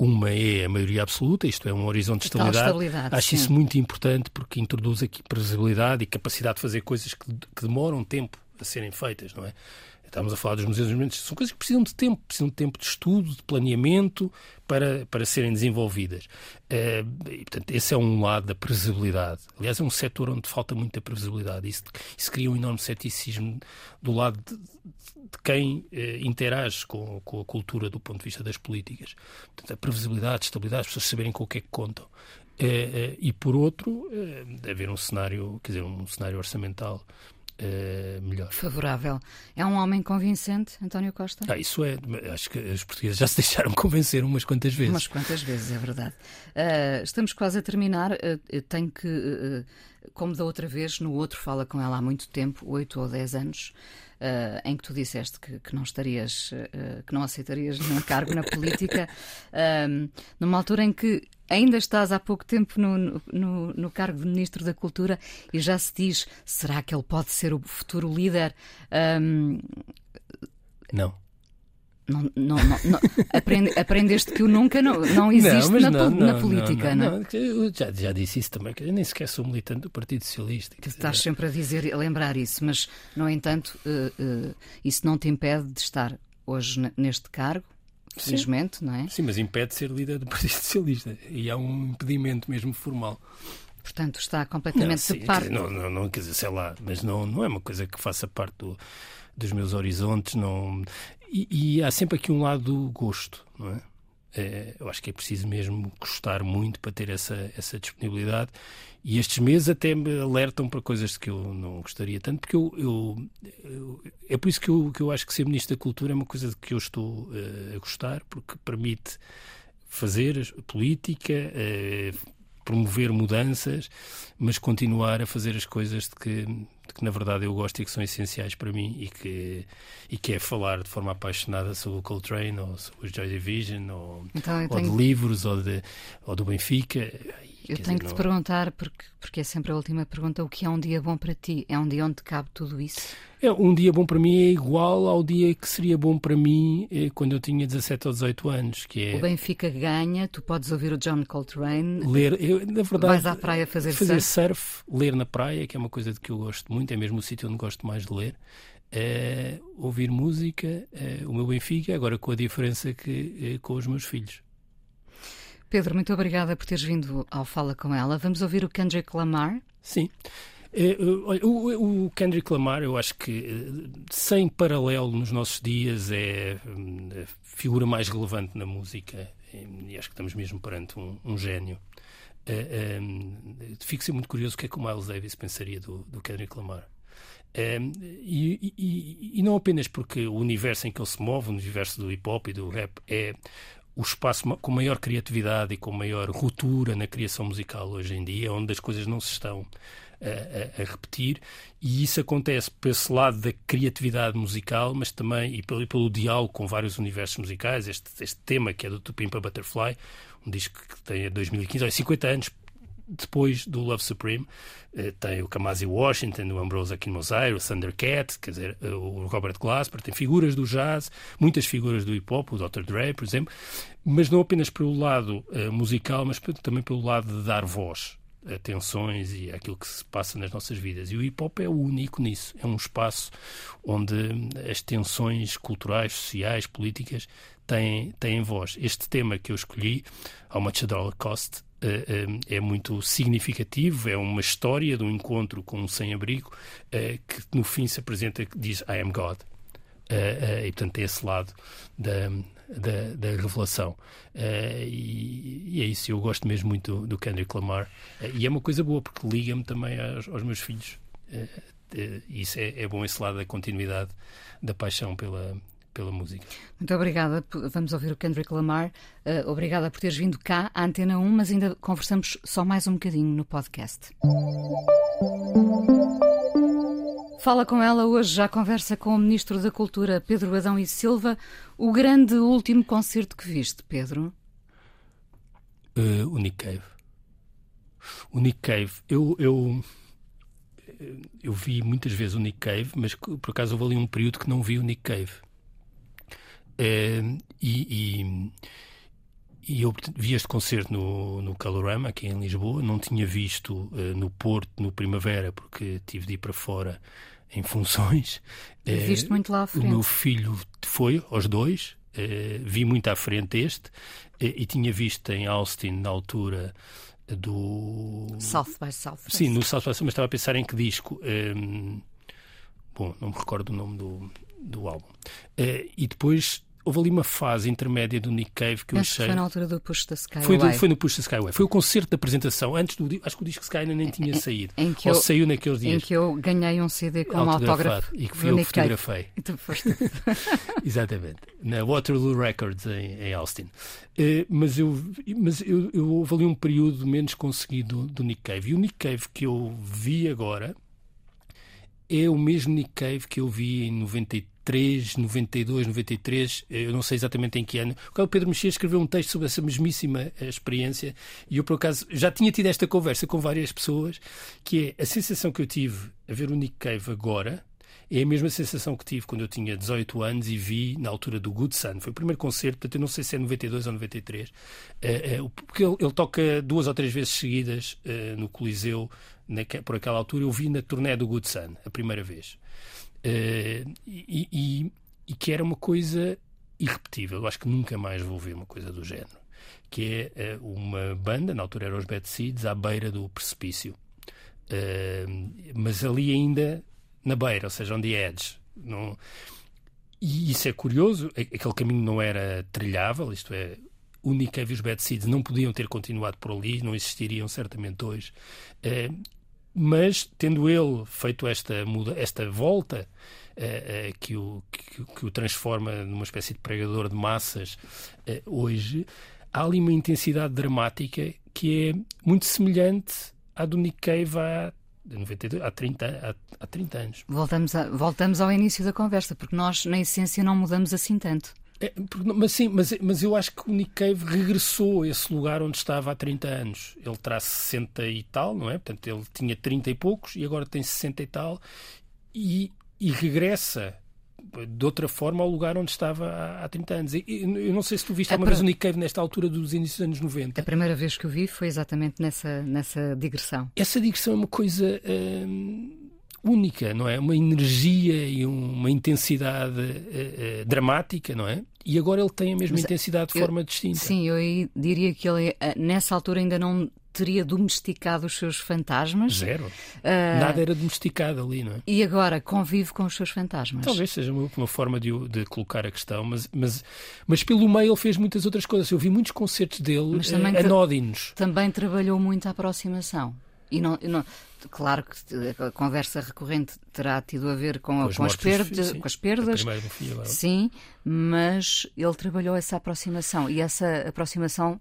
Uma é a maioria absoluta, isto é um horizonte de estabilidade. estabilidade Acho sim. isso muito importante porque introduz aqui previsibilidade e capacidade de fazer coisas que, que demoram tempo a serem feitas, não é? Estamos a falar dos museus monumentos, são coisas que precisam de tempo, precisam de tempo de estudo, de planeamento para, para serem desenvolvidas. Uh, e, portanto, esse é um lado da previsibilidade. Aliás, é um setor onde falta muita previsibilidade. Isso, isso cria um enorme ceticismo do lado de, de quem uh, interage com, com a cultura do ponto de vista das políticas. Portanto, a previsibilidade, a estabilidade, as pessoas saberem com o que é que contam. Uh, e, por outro, haver um cenário, quer dizer, um cenário orçamental uh, melhor. Favorável. É um homem convincente, António Costa? Ah, isso é. Acho que os portugueses já se deixaram convencer umas quantas vezes. Umas quantas vezes, é verdade. Uh, estamos quase a terminar. Uh, tenho que, como da outra vez, no outro Fala com ela há muito tempo, oito ou dez anos. Em que tu disseste que, que não estarias, que não aceitarias nenhum cargo na política, numa altura em que ainda estás há pouco tempo no, no, no, cargo de Ministro da Cultura e já se diz: será que ele pode ser o futuro líder? não. Não, não, não, não. Aprende, aprendeste que o nunca não, não existe na, na política, não, é? não, Eu já, já disse isso também, que eu nem sequer sou militante do Partido Socialista. quer dizer, Estás sempre a dizer, a lembrar isso, mas, no entanto, eh, eh, isso não te impede de estar hoje neste cargo, felizmente, não é? Sim, mas impede de ser líder do Partido Socialista. E há um impedimento mesmo formal. Portanto, está Não, completamente sim, de parte. não, não, não, quer dizer, sei lá, mas não, não é uma coisa que faça parte do- dos meus horizontes. Não... E, e há sempre aqui um lado do gosto, não é? É, eu acho que é preciso mesmo gostar muito para ter essa, essa disponibilidade. E estes meses até me alertam para coisas que eu não gostaria tanto, porque eu, eu- eu- é por isso que eu, que eu acho que ser Ministro da Cultura é uma coisa de que eu estou eh, a gostar, porque permite fazer política, eh, promover mudanças, mas continuar a fazer as coisas de que, de que na verdade eu gosto e que são essenciais para mim e que, e que é falar de forma apaixonada sobre o Coltrane ou sobre o Joy Division ou, Então, ou de tenho, livros ou, de, ou do Benfica. Eu Quer tenho dizer, que te não- perguntar, porque, porque é sempre a última pergunta, o que é um dia bom para ti? É um dia onde cabe tudo isso? É, um dia bom para mim é igual ao dia que seria bom para mim eh, quando eu tinha 17 ou 18 anos, que é O Benfica ganha, tu podes ouvir o John Coltrane, ler. Eu, na verdade, vais à praia fazer, fazer surf. surf, ler na praia, que é uma coisa de que eu gosto muito, é mesmo o sítio onde gosto mais de ler. Eh, ouvir música, eh, o meu Benfica, agora com a diferença que com os meus filhos. Pedro, muito obrigada por teres vindo ao Fala Com Ela. Vamos ouvir o Kendrick Lamar. Sim. Eh, olha, o, o Kendrick Lamar, eu acho que eh, sem paralelo nos nossos dias é hum, a figura mais relevante na música e acho que estamos mesmo perante um, um gênio. Eh, hum, fico sempre muito curioso o que é que o Miles Davis pensaria do, do Kendrick Lamar. E, e- e não apenas porque o universo em que ele se move, o universo do hip hop e do rap, é o espaço com maior criatividade e com maior ruptura na criação musical hoje em dia, onde as coisas não se estão a, a- repetir, e isso acontece por esse lado da criatividade musical, mas também e pelo, pelo diálogo com vários universos musicais. Este, este tema que é do Tupimpa Butterfly, um disco que tem 2015, olha, 50 anos depois do Love Supreme, eh, tem o Kamasi Washington, o Ambrose Akin Mosair, o Thundercat, quer dizer, eh, o Robert Glasper, tem figuras do jazz, muitas figuras do hip hop, o Dr. Dre, por exemplo, mas não apenas pelo lado eh, musical, mas também pelo lado de dar voz a tensões e aquilo que se passa nas nossas vidas. E o hip hop é o único nisso. É um espaço onde as tensões culturais, sociais, políticas têm, têm voz. Este tema que eu escolhi, How Much a Dollar Cost, é muito significativo, é uma história de um encontro com um sem-abrigo eh, que no fim se apresenta que diz I am God. Eh, eh, e portanto é esse lado da, da, da revelação. Eh, e, e é isso, eu gosto mesmo muito do, Kendrick Lamar. Eh, e é uma coisa boa porque liga-me também aos, aos meus filhos. Eh, eh, e isso é, é bom esse lado da continuidade da paixão pela, pela música. Muito obrigada. Vamos ouvir o Kendrick Lamar. Eh, obrigada por teres vindo cá à Antena 1, mas ainda conversamos só mais um bocadinho no podcast. Fala com ela hoje, já conversa com o Ministro da Cultura, Pedro Adão e Silva. O grande último concerto que viste, Pedro? Eh, o Nick Cave. O Nick Cave, eu, eu, eu vi muitas vezes o Nick Cave, mas por acaso houve ali um período que não vi o Nick Cave. Eh, e, e, e eu vi este concerto no, no Calorama, aqui em Lisboa. Não tinha visto eh, no Porto, no Primavera, porque tive de ir para fora em funções. E Eh, viste muito lá à o frente. meu filho foi aos dois, eh, vi muito à frente este, e tinha visto em Austin na altura do. South by Southwest. Sim, no South by Southwest, mas estava a pensar em que disco. Ehm, bom, não me recordo o nome do, do álbum. Eh, e depois houve ali uma fase intermédia do Nick Cave que eu que achei. foi na altura do Push the Sky Foi, do- foi no Push the Skyway. Foi o concerto de apresentação antes do. Acho que o disco Sky ainda nem tinha saído. em que Ou eu- saiu naqueles Em dias. que eu ganhei um CD com um autógrafo e que fui eu que fotografei. E tu foste. Exatamente, na Waterloo Records em, em Austin. Eh, mas eu, mas eu, eu houve ali um período menos conseguido do, do Nick Cave. E o Nick Cave que eu vi agora é o mesmo Nick Cave que eu vi em 93, 92, 93, eh, eu não sei exatamente em que ano. O Pedro Mexia escreveu um texto sobre essa mesmíssima eh, experiência e eu, por acaso, já tinha tido esta conversa com várias pessoas, que é a sensação que eu tive a ver o Nick Cave agora é a mesma sensação que tive quando eu tinha 18 anos e vi na altura do Good Sun. Foi o primeiro concerto, portanto eu não sei se é 92 ou 93, porque ele, toca duas ou três vezes seguidas no Coliseu por aquela altura. Eu vi na turné do Good Sun, a primeira vez. E, e, e que era uma coisa irrepetível. Eu acho que nunca mais vou ver uma coisa do género. Que é uma banda, na altura eram os Bad Seeds, à beira do precipício. Uh, mas ali ainda na beira, ou seja, on the edge. Não... E isso é curioso, aquele caminho não era trilhável, isto é, o Nick e os Bad Seeds não podiam ter continuado por ali, não existiriam certamente hoje. Mas, tendo ele feito esta, muda, esta volta uh, uh, que, o, que, que, o transforma numa espécie de pregador de massas hoje, há ali uma intensidade dramática que é muito semelhante à do Nick Cave há 92, há 30, há, há 30 anos. Voltamos, a, voltamos ao início da conversa, porque nós, na essência, não mudamos assim tanto. É, mas sim, mas, mas eu acho que o Nick Cave regressou a esse lugar onde estava há 30 anos. Ele terá 60 e tal, não é? Portanto, ele tinha 30 e poucos e agora tem 60 e tal. E, e regressa de outra forma ao lugar onde estava há, há 30 anos. Eu não sei se tu viste alguma vez o Nick Cave nesta altura dos inícios dos anos 90. A primeira vez que eu vi foi exatamente nessa, nessa digressão. Essa digressão é uma coisa hum, única, não é? Uma energia e uma intensidade uh, uh, dramática, não é? E agora ele tem a mesma Mas intensidade de eu, forma distinta. Sim, eu diria que ele eh, nessa altura ainda não teria domesticado os seus fantasmas. Zero. Uh, Nada era domesticado ali, não é? E agora convive com os seus fantasmas. Talvez seja uma, uma forma de, de, colocar a questão, mas, mas, mas pelo meio ele fez muitas outras coisas. Eu vi muitos concertos dele mas também anódinos. Também trabalhou muito a aproximação. E não, não, claro que a conversa recorrente terá tido a ver com, com, com as, perdas, com as perdas, sim, mas ele trabalhou essa aproximação e essa aproximação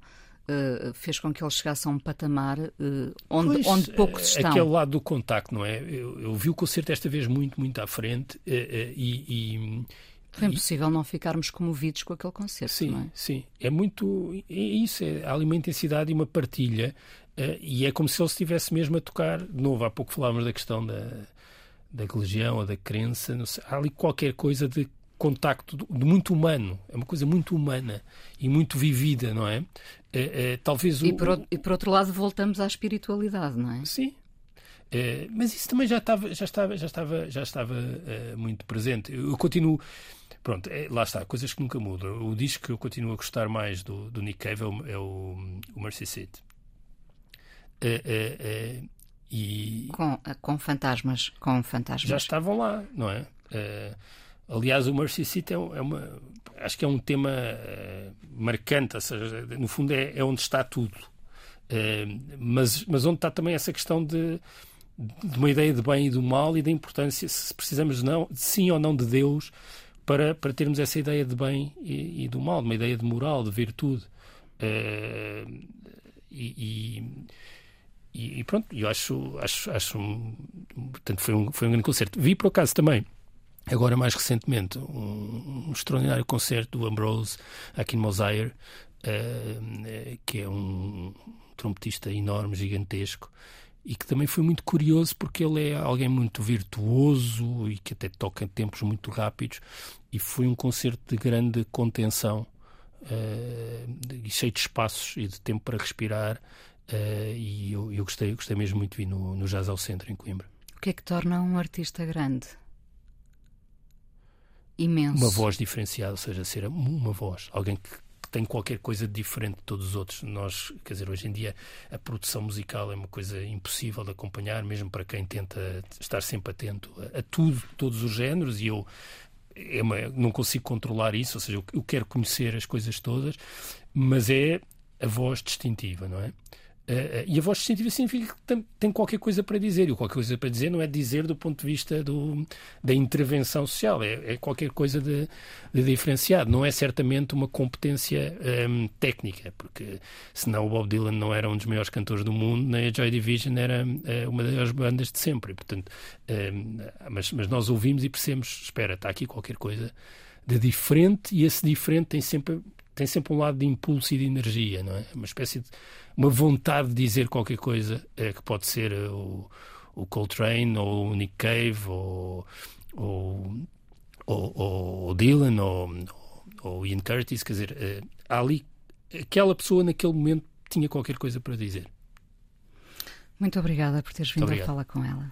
Uh, fez com que ele chegasse a um patamar uh, onde, pois, onde poucos estão. Aquele lado do contacto, não é? Eu, eu vi o concerto esta vez muito, muito à frente uh, e, e foi impossível não ficarmos comovidos com aquele concerto, sim, não é? Sim, é muito. É isso, é, há ali uma intensidade e uma partilha, e é como se ele estivesse mesmo a tocar. De novo, há pouco falávamos da questão da, da religião ou da crença, sei, há ali qualquer coisa de contacto de muito humano, é uma coisa muito humana e muito vivida, não é? é, é talvez o, e, por, e por outro lado voltamos à espiritualidade, não é? Sim, é, mas isso também já estava, já estava, já estava, já estava muito presente. Eu, continuo. Pronto, lá está, coisas que nunca mudam. O disco que eu continuo a gostar mais do, do Nick Cave é o, é o, o Mercy Seat. e... com, com fantasmas, com fantasmas. Já estavam lá, não é? Aliás, o Mercy Seat é, é, uma. Acho que é um tema uh, marcante, ou seja, no fundo é, é onde está tudo. Uh, mas, mas onde está também essa questão de, de uma ideia de bem e do mal e da importância, se precisamos não, de sim ou não de Deus para, para termos essa ideia de bem e, e do mal, uma ideia de moral, de virtude. Uh, e, e, e, pronto, eu acho, acho, acho um, portanto, foi um, foi um grande concerto. Vi por acaso também agora mais recentemente, um, um extraordinário concerto do Ambrose aqui em uh, que é um trompetista enorme, gigantesco, e que também foi muito curioso porque ele é alguém muito virtuoso e que até toca em tempos muito rápidos, e foi um concerto de grande contenção. Uh, e cheio de espaços e de tempo para respirar uh, e eu, eu, gostei, gostei mesmo muito de vir no, no Jazz ao Centro em Coimbra. O que é que torna um artista grande? imenso. Uma voz diferenciada, ou seja, ser uma voz, alguém que tem qualquer coisa diferente de todos os outros. Nós, quer dizer, hoje em dia a produção musical é uma coisa impossível de acompanhar, mesmo para quem tenta estar sempre atento a, a tudo, todos os géneros, e eu é uma, não consigo controlar isso, ou seja, eu, eu quero conhecer as coisas todas, mas é a voz distintiva, não é? Uh, e a voz distintiva significa que tem, tem, qualquer coisa para dizer. E qualquer coisa para dizer não é dizer do ponto de vista do, da intervenção social, é, é qualquer coisa de, de, diferenciado. Não é certamente uma competência um, técnica, porque senão o Bob Dylan não era um dos maiores cantores do mundo, nem a Joy Division era uh, uma das bandas de sempre. Portanto, um, mas, mas nós ouvimos e percebemos: espera, está aqui qualquer coisa de diferente, e esse diferente tem sempre tem sempre um lado de impulso e de energia, não é? Uma espécie de uma vontade de dizer qualquer coisa é, que pode ser o, o Coltrane ou o Nick Cave ou, ou, ou, ou Dylan ou, ou Ian Curtis, quer dizer, uh, ali aquela pessoa naquele momento tinha qualquer coisa para dizer. Muito obrigada por teres vindo a falar com ela.